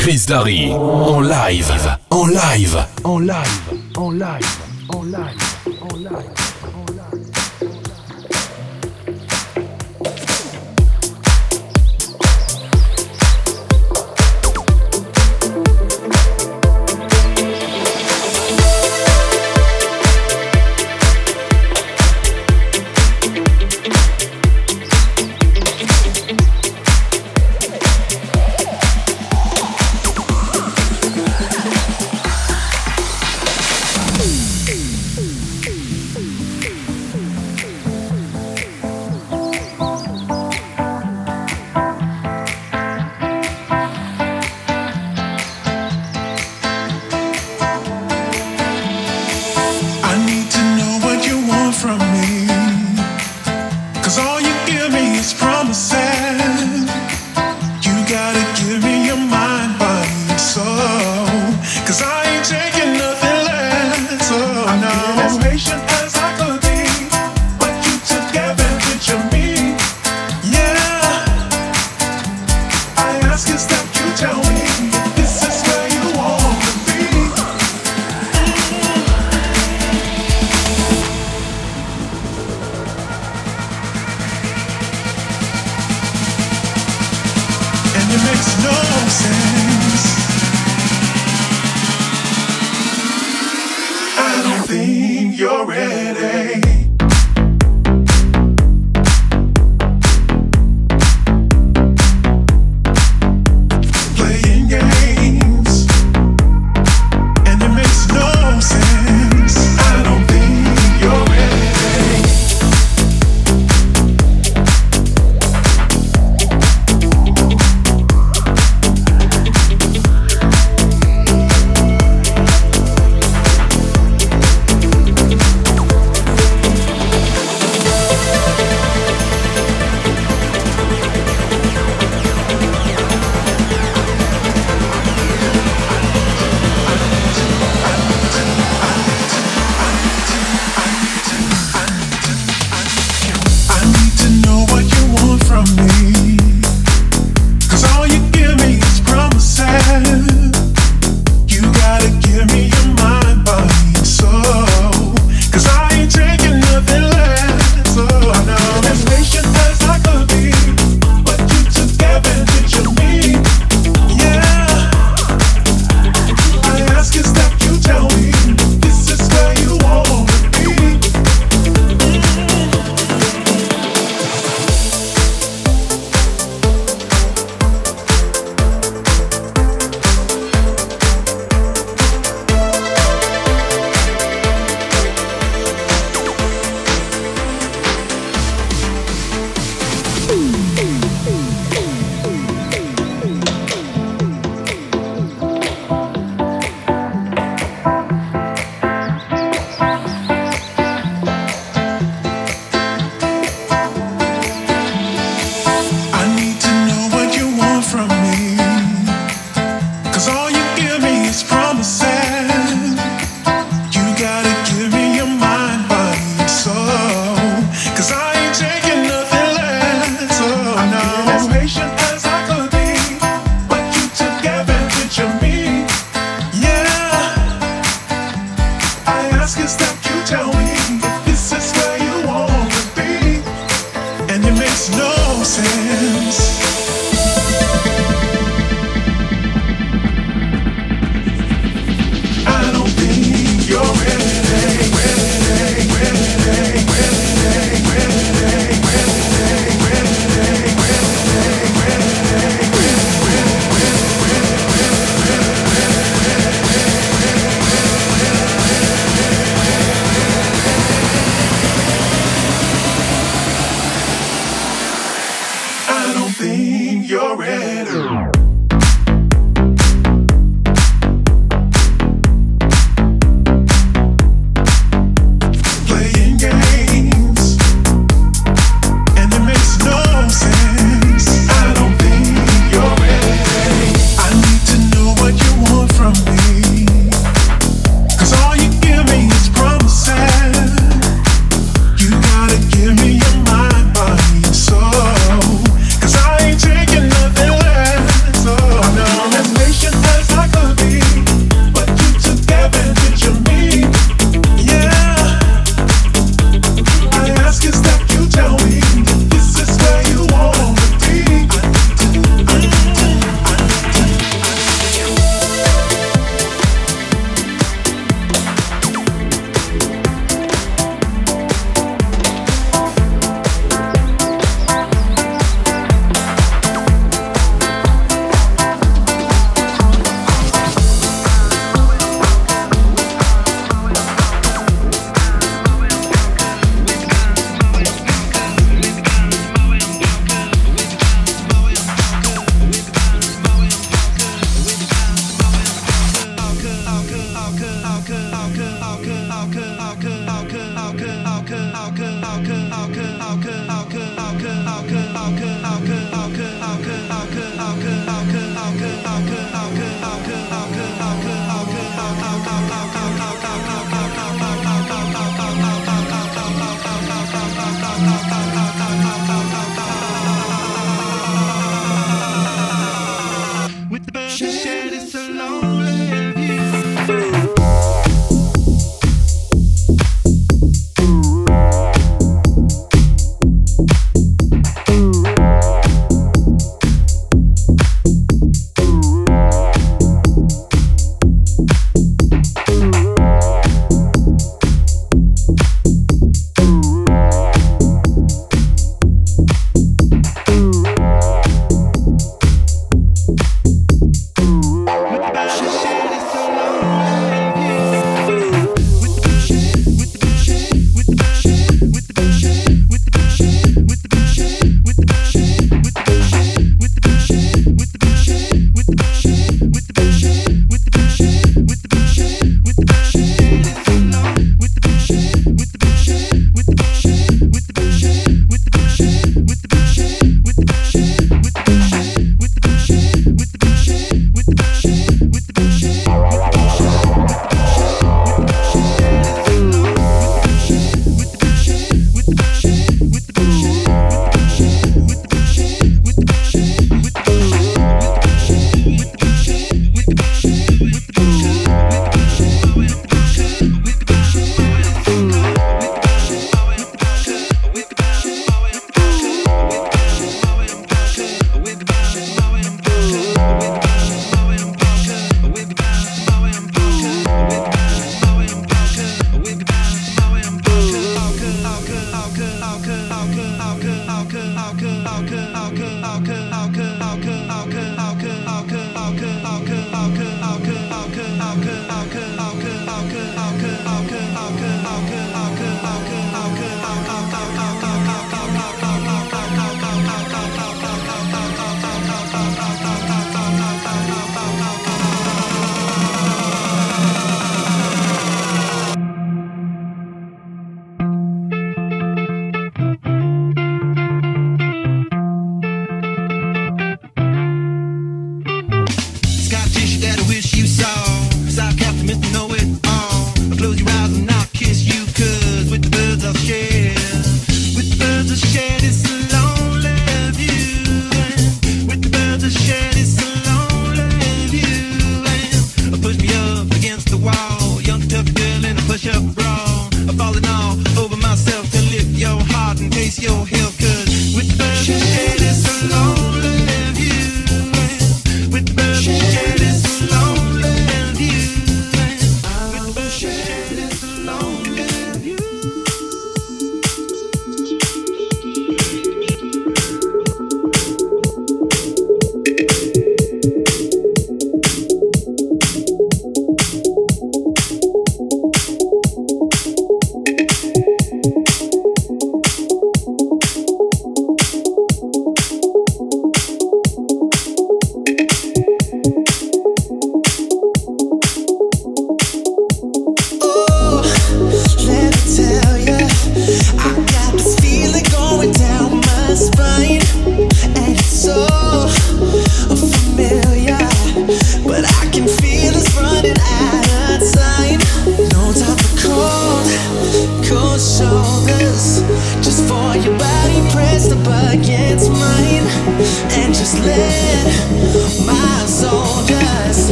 Chris Darry. En live. En live. En live. En live. En live. En live. you make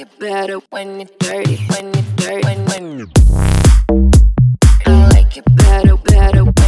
like it better when it's dirty, when it's dirty, when when. I like it better, better.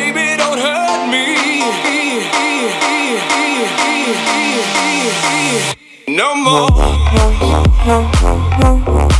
Me. Stronger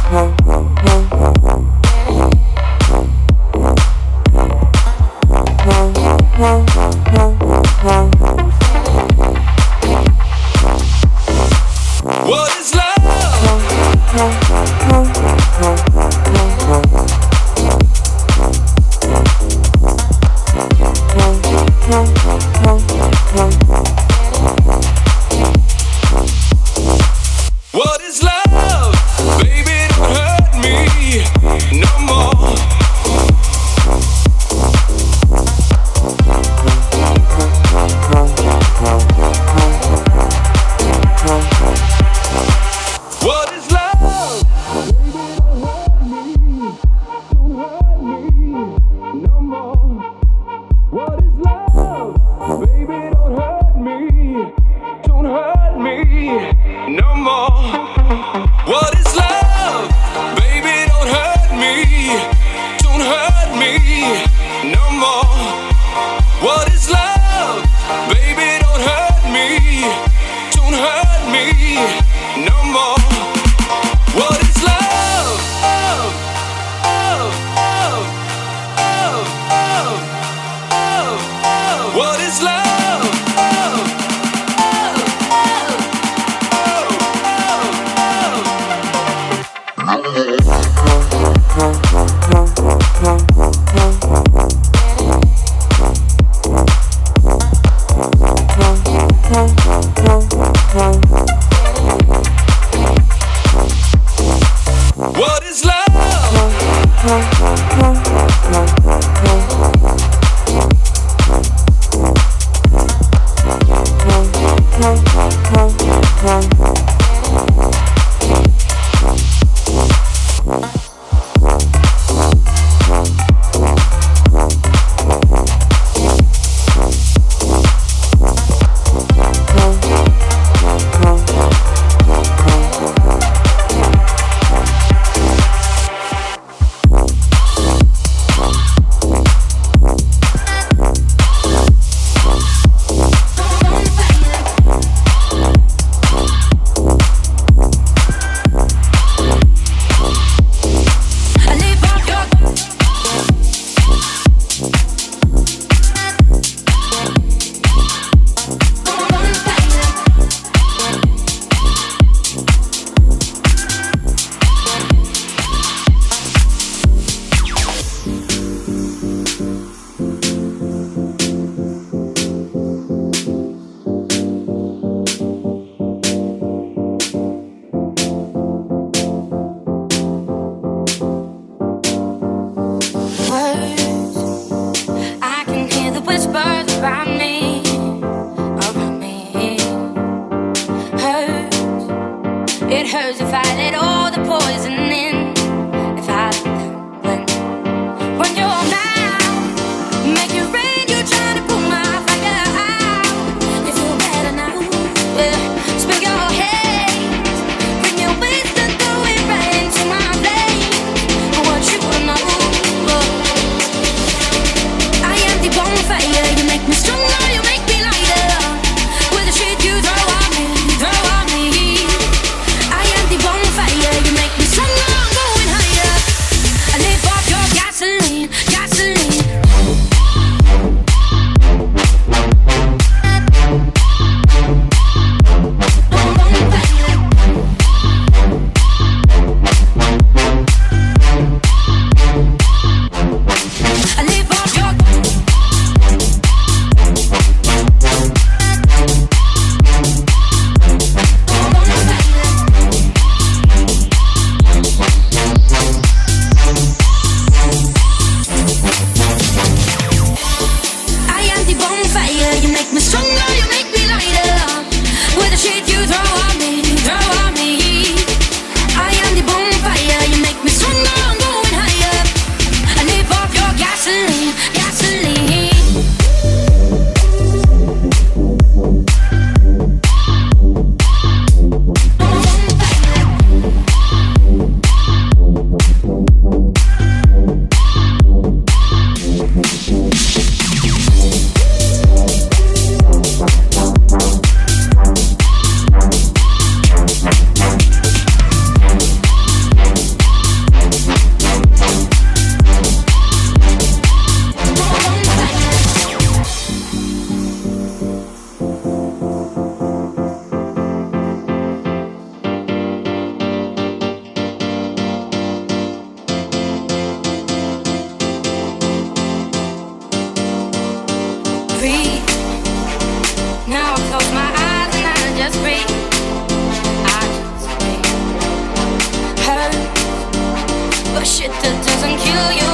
do you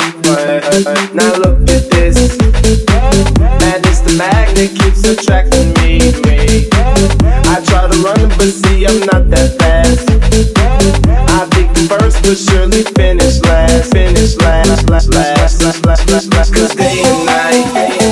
play. Now look at this. Madness the magnet keeps attracting me. I try to run, but see I'm not that fast. I think first, but surely finish last, finish last, last, last, last, last, last, last. Cause day and night, the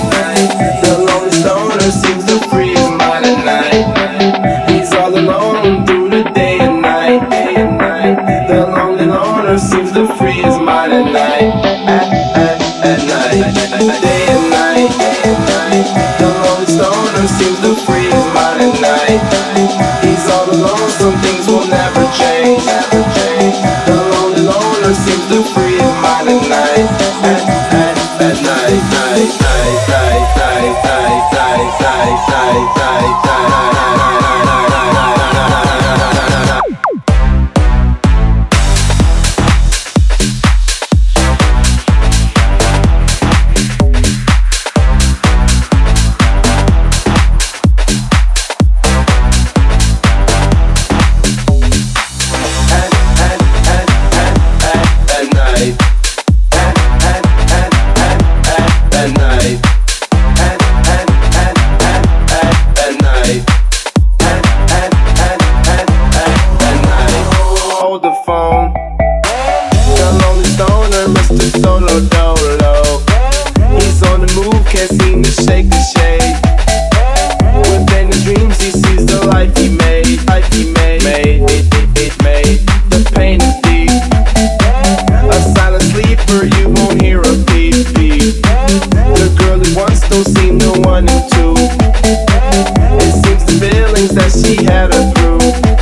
die, die, die, die, die, die, die. through.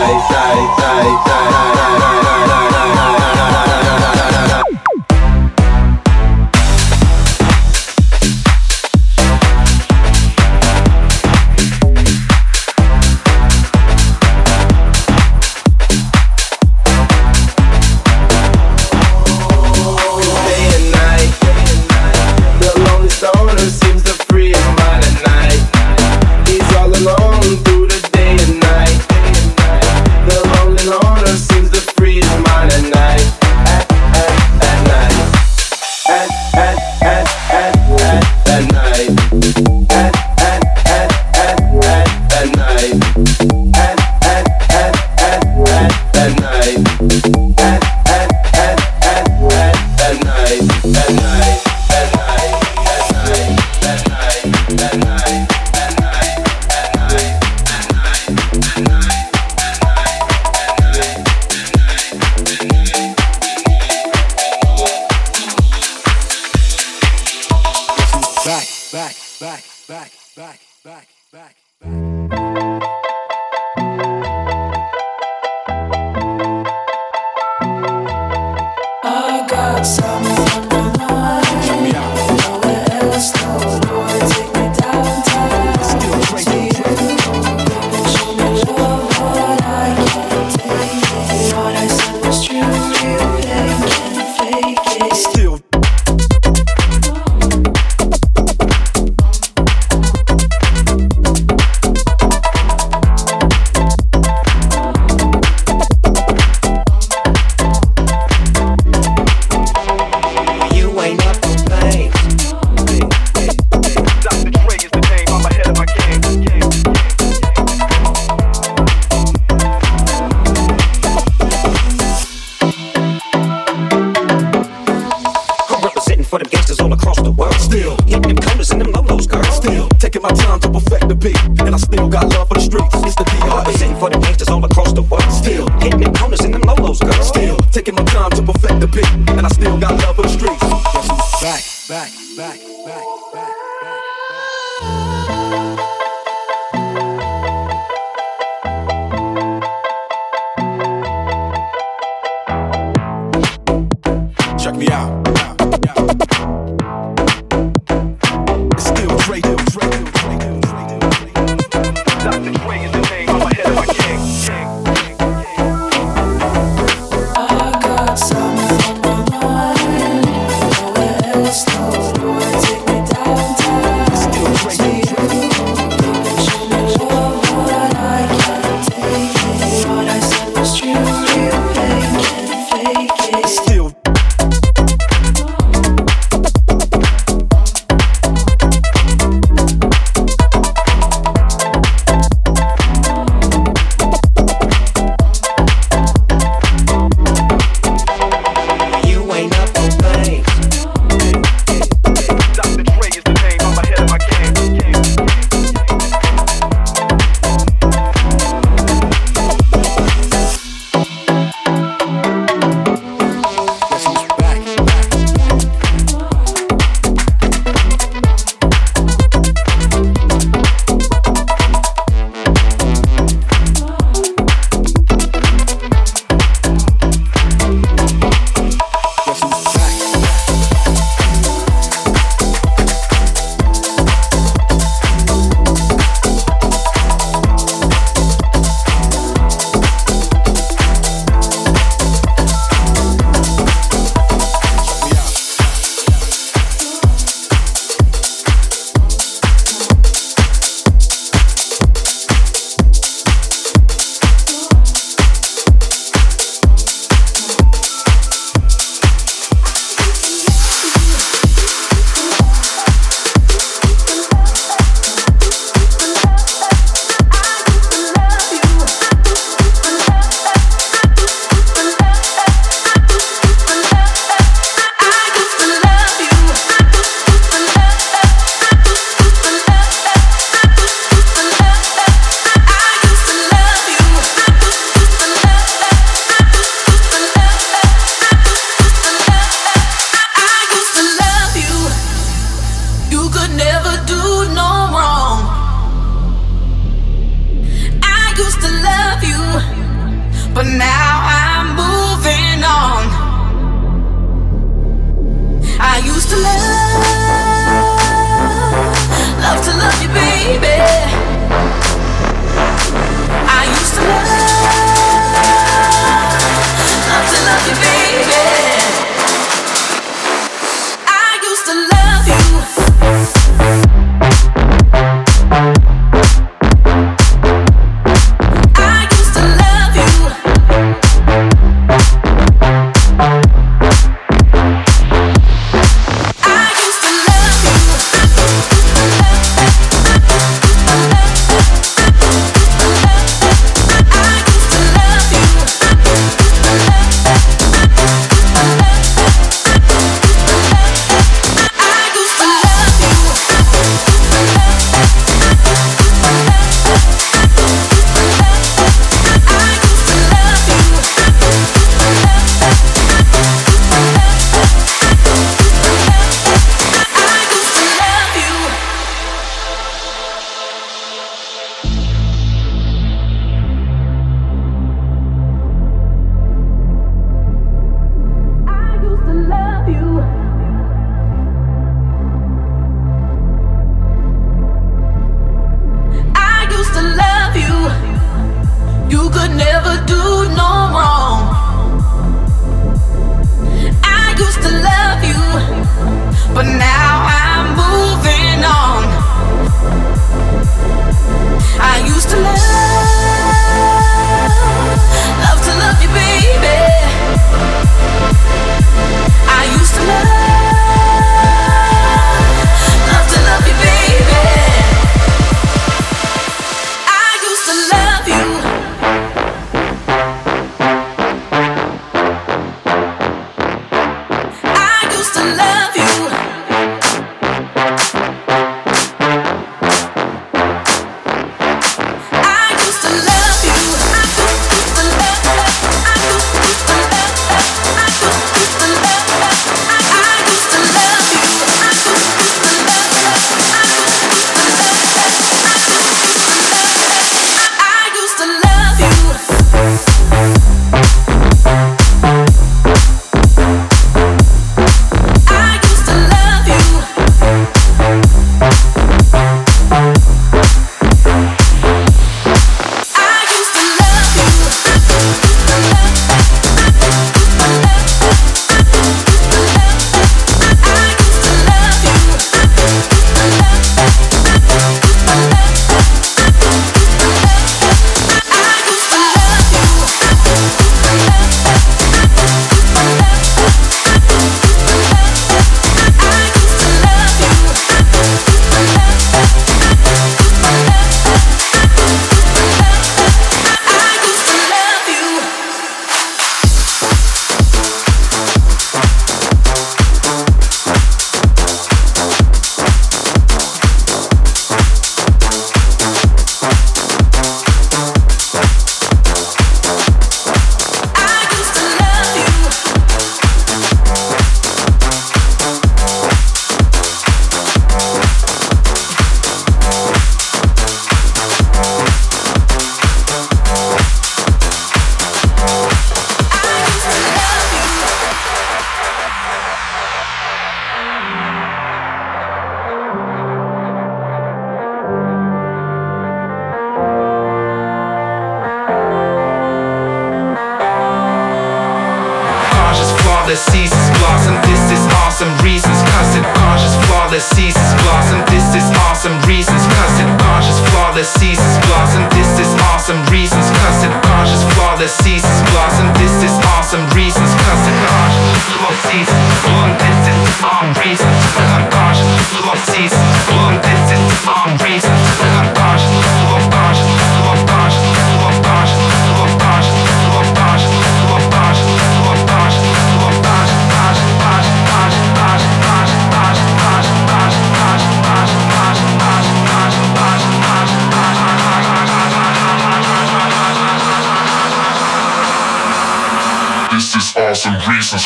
die, die, die, die, die, die. someone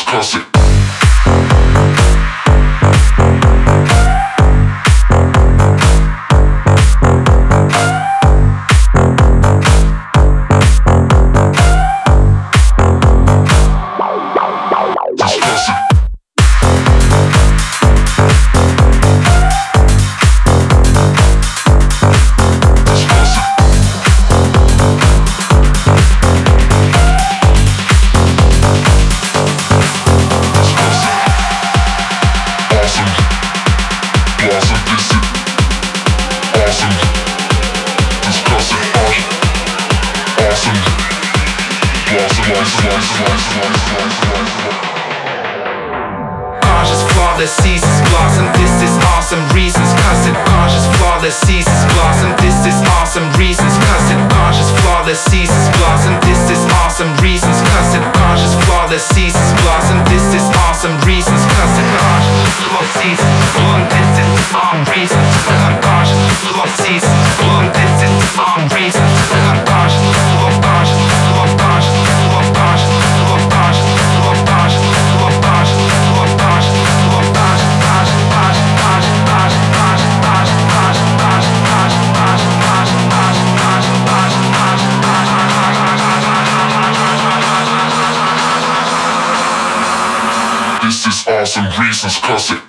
Classic. is classic.